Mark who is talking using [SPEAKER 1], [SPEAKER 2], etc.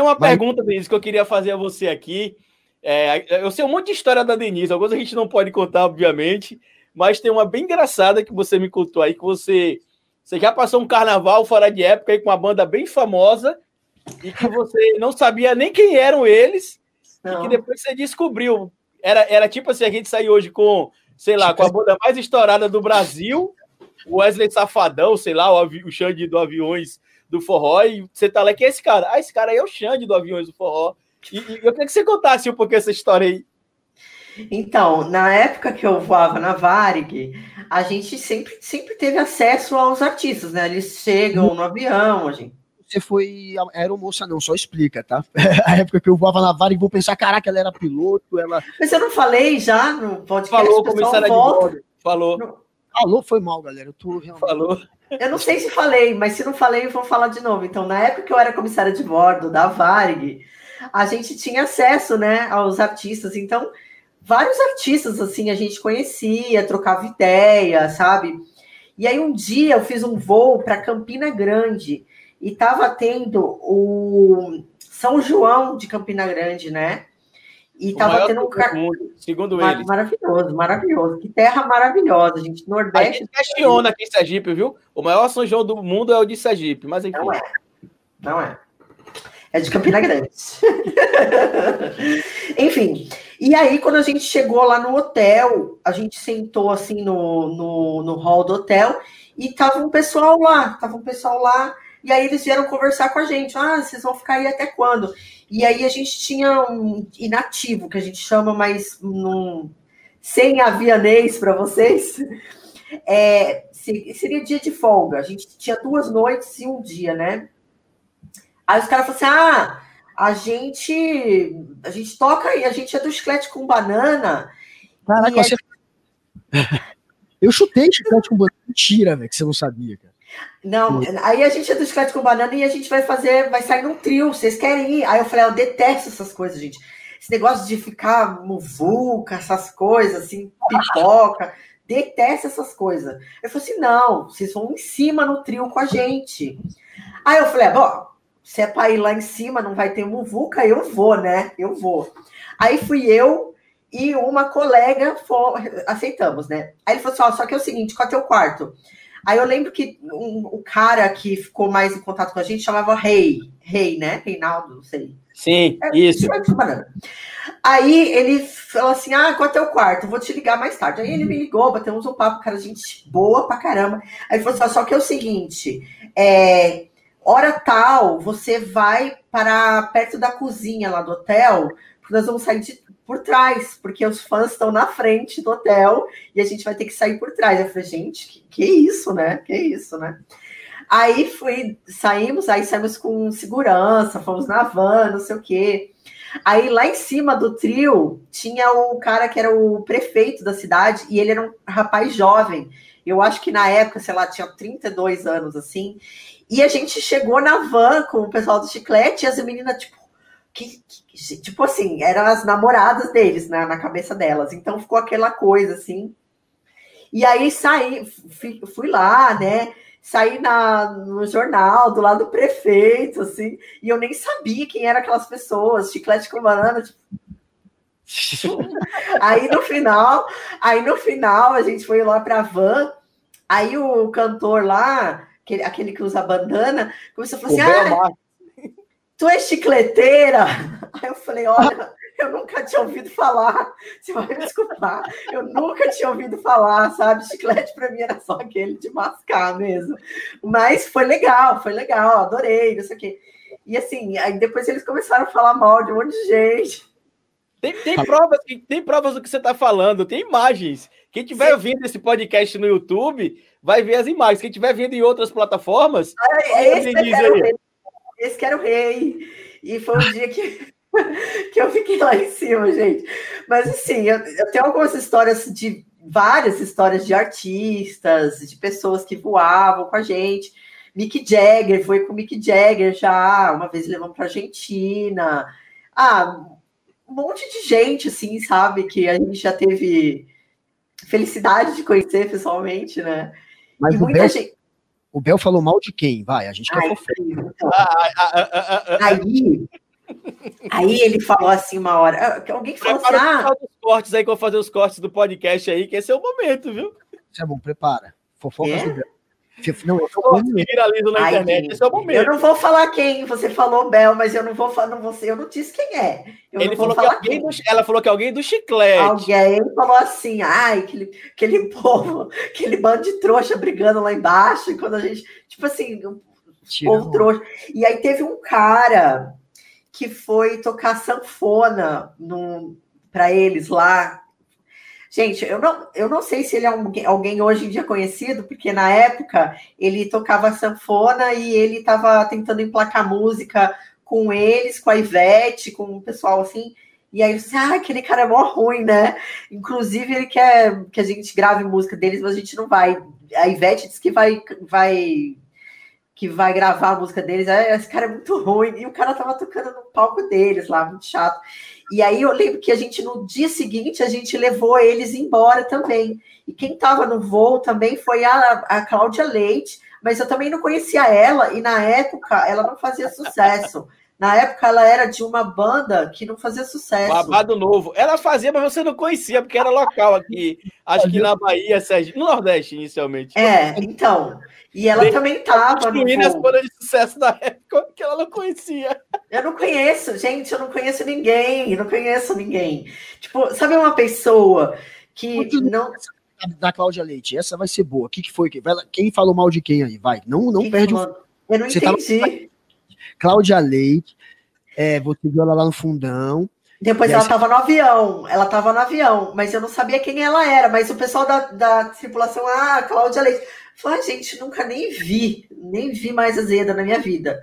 [SPEAKER 1] Tem uma Mas... pergunta, Denise, que eu queria fazer a você aqui. É, eu sei um monte de história da Denise, algumas a gente não pode contar, obviamente, mas tem uma bem engraçada que você me contou aí, que você, você já passou um carnaval fora de época aí com uma banda bem famosa e que você não sabia nem quem eram eles não. e que depois você descobriu. Era, era tipo assim, a gente sair hoje com, sei lá, com a banda mais estourada do Brasil, o Wesley Safadão, sei lá, o, o Xande do Aviões do Forró, e você tá lá, quem é esse cara? Ah, esse cara aí é o Xande do Aviões do Forró. E, e eu queria que você contasse um pouquinho essa história aí.
[SPEAKER 2] Então, na época que eu voava na Varig, a gente sempre, sempre teve acesso aos artistas, né? Eles chegam no avião, a gente.
[SPEAKER 3] Você foi aeromoça, não, só explica, tá? a época que eu voava na Varig, vou pensar, caraca, ela era piloto, ela.
[SPEAKER 2] Mas eu não falei já no podcast.
[SPEAKER 1] Falou, começaram de volta. Falou.
[SPEAKER 3] Falou, foi mal, galera. Eu tô realmente...
[SPEAKER 1] Falou.
[SPEAKER 2] Eu não sei se falei, mas se não falei, vou falar de novo. Então, na época que eu era comissária de bordo da Varig, a gente tinha acesso, né, aos artistas. Então, vários artistas assim a gente conhecia, trocava ideia, sabe? E aí um dia eu fiz um voo para Campina Grande e tava tendo o São João de Campina Grande, né? E o tava tendo um
[SPEAKER 1] mundo, segundo Mar eles.
[SPEAKER 2] Maravilhoso, maravilhoso. Que terra maravilhosa, gente. Nordeste. A gente
[SPEAKER 1] questiona aqui em Sergipe, viu? O maior São João do mundo é o de Sergipe, mas enfim.
[SPEAKER 2] Não é. Não é. É de Campina Grande. Enfim, e aí, quando a gente chegou lá no hotel, a gente sentou assim no, no, no hall do hotel e tava um pessoal lá, tava um pessoal lá, e aí eles vieram conversar com a gente. Ah, vocês vão ficar aí até quando? E aí a gente tinha um inativo, que a gente chama, mas num, sem avianês para vocês. É, seria dia de folga. A gente tinha duas noites e um dia, né? Aí os caras falaram assim: ah, a gente, a gente toca e a gente é do chiclete com banana.
[SPEAKER 3] Caraca, você... Eu chutei chiclete com banana. Mentira, velho, que você não sabia, cara.
[SPEAKER 2] Não, aí a gente é do chiclete com banana e a gente vai fazer, vai sair num trio. Vocês querem ir? Aí eu falei, ah, eu detesto essas coisas, gente. Esse negócio de ficar muvuca, essas coisas, assim, pipoca. Detesto essas coisas. Eu falei assim: não, vocês vão em cima no trio com a gente. Aí eu falei, ah, bom, se é para ir lá em cima, não vai ter muvuca, eu vou, né? Eu vou. Aí fui eu e uma colega for, aceitamos, né? Aí ele falou assim: ó, só que é o seguinte, qual é o teu quarto? Aí eu lembro que um, o cara que ficou mais em contato com a gente chamava Rei, Rei, né? Reinaldo, não sei.
[SPEAKER 1] Sim, é, isso.
[SPEAKER 2] Aí ele falou assim: Ah, qual é o teu quarto? vou te ligar mais tarde. Aí ele me ligou, batemos um papo, cara, gente boa pra caramba. Aí ele falou assim: só que é o seguinte, é, hora tal, você vai para perto da cozinha lá do hotel, porque nós vamos sair de, por trás, porque os fãs estão na frente do hotel e a gente vai ter que sair por trás. Eu falei, gente, que, que isso, né? Que isso, né? Aí fui, saímos, aí saímos com segurança, fomos na van, não sei o quê. Aí lá em cima do trio tinha o cara que era o prefeito da cidade e ele era um rapaz jovem. Eu acho que na época, sei lá, tinha 32 anos assim. E a gente chegou na van com o pessoal do chiclete e as meninas, tipo, que, que, tipo assim, eram as namoradas deles né, na cabeça delas. Então ficou aquela coisa assim. E aí saí, fui, fui lá, né? Saí na, no jornal do lado do prefeito, assim, e eu nem sabia quem eram aquelas pessoas, chiclete com banana, tipo. aí no final, aí no final a gente foi lá para a van, aí o cantor lá aquele, aquele que usa bandana, começou a falar assim: ah, tu é chicleteira? Aí eu falei: olha, eu nunca tinha ouvido falar, você vai me desculpar, eu nunca tinha ouvido falar, sabe? Chiclete para mim era só aquele de mascar mesmo. Mas foi legal, foi legal, adorei, não sei o quê. E assim, aí depois eles começaram a falar mal de um monte de gente.
[SPEAKER 1] Tem, tem, provas, tem provas do que você está falando, tem imagens. Quem estiver ouvindo esse podcast no YouTube vai ver as imagens. Quem estiver vendo em outras plataformas,
[SPEAKER 2] ah, esse, rei. Esse que era o rei. E foi um dia que, que eu fiquei lá em cima, gente. Mas assim, eu, eu tenho algumas histórias de várias histórias de artistas, de pessoas que voavam com a gente. Mick Jagger, foi com Mick Jagger já, uma vez levamos para Argentina. Ah, um monte de gente, assim, sabe, que a gente já teve felicidade de conhecer pessoalmente, né?
[SPEAKER 3] Mas e Bel, gente... o Bel falou mal de quem? Vai, a gente quer fofoca.
[SPEAKER 2] Aí, Aí ele falou assim uma hora. ah, Alguém falou assim: ah,
[SPEAKER 1] os cortes aí que eu vou fazer os cortes do podcast aí, que esse é o momento, viu?
[SPEAKER 3] Isso é bom, prepara. Fofocas
[SPEAKER 2] É?
[SPEAKER 3] do Bel. Não, eu tô
[SPEAKER 1] na
[SPEAKER 2] ai,
[SPEAKER 1] internet,
[SPEAKER 2] gente,
[SPEAKER 1] esse é o
[SPEAKER 2] eu
[SPEAKER 1] momento.
[SPEAKER 2] não vou falar quem. Você falou Bel, mas eu não vou falar. Não vou, eu não disse quem é. Eu
[SPEAKER 1] Ele
[SPEAKER 2] não vou
[SPEAKER 1] falou que alguém
[SPEAKER 2] quem.
[SPEAKER 1] do, ela falou que alguém do chiclete.
[SPEAKER 2] Alguém falou assim, ai, aquele, aquele povo, aquele bando de trouxa brigando lá embaixo, e quando a gente, tipo assim,
[SPEAKER 3] Tira,
[SPEAKER 2] povo trouxa. E aí teve um cara que foi tocar sanfona no, para eles lá. Gente, eu não, eu não sei se ele é alguém, alguém hoje em dia conhecido, porque na época ele tocava sanfona e ele estava tentando emplacar música com eles, com a Ivete, com o pessoal assim. E aí, você, ah, aquele cara é mó ruim, né? Inclusive, ele quer que a gente grave música deles, mas a gente não vai. A Ivete disse que vai, vai, que vai gravar a música deles. Ah, esse cara é muito ruim. E o cara tava tocando no palco deles lá, muito chato. E aí eu lembro que a gente, no dia seguinte, a gente levou eles embora também. E quem tava no voo também foi a, a Cláudia Leite, mas eu também não conhecia ela, e na época ela não fazia sucesso. Na época ela era de uma banda que não fazia sucesso.
[SPEAKER 1] Babado novo. Ela fazia, mas você não conhecia, porque era local aqui. Acho que na Bahia, Sérgio. No Nordeste, inicialmente.
[SPEAKER 2] É, então. E ela
[SPEAKER 1] Bem,
[SPEAKER 2] também tava no
[SPEAKER 1] Construindo as bandas de sucesso da época que ela não conhecia.
[SPEAKER 2] Eu não conheço, gente, eu não conheço ninguém, eu não conheço ninguém. Tipo, sabe uma pessoa que não.
[SPEAKER 3] Da, da Cláudia Leite. Essa vai ser boa. O que, que foi? Quem falou mal de quem aí? Vai. Não, não
[SPEAKER 2] Quem
[SPEAKER 3] perde o.
[SPEAKER 2] falou? Eu não
[SPEAKER 3] Você tava-
[SPEAKER 2] entendi.
[SPEAKER 3] Cláudia Leite. É, você viu ela lá no fundão.
[SPEAKER 2] Depois ela
[SPEAKER 3] aí-
[SPEAKER 2] tava no avião, ela tava no avião, mas eu não sabia quem ela era. Mas o pessoal da, da tripulação, ah, Cláudia Leite. Falei, ah, gente, nunca nem vi, nem vi mais Azeda na minha vida.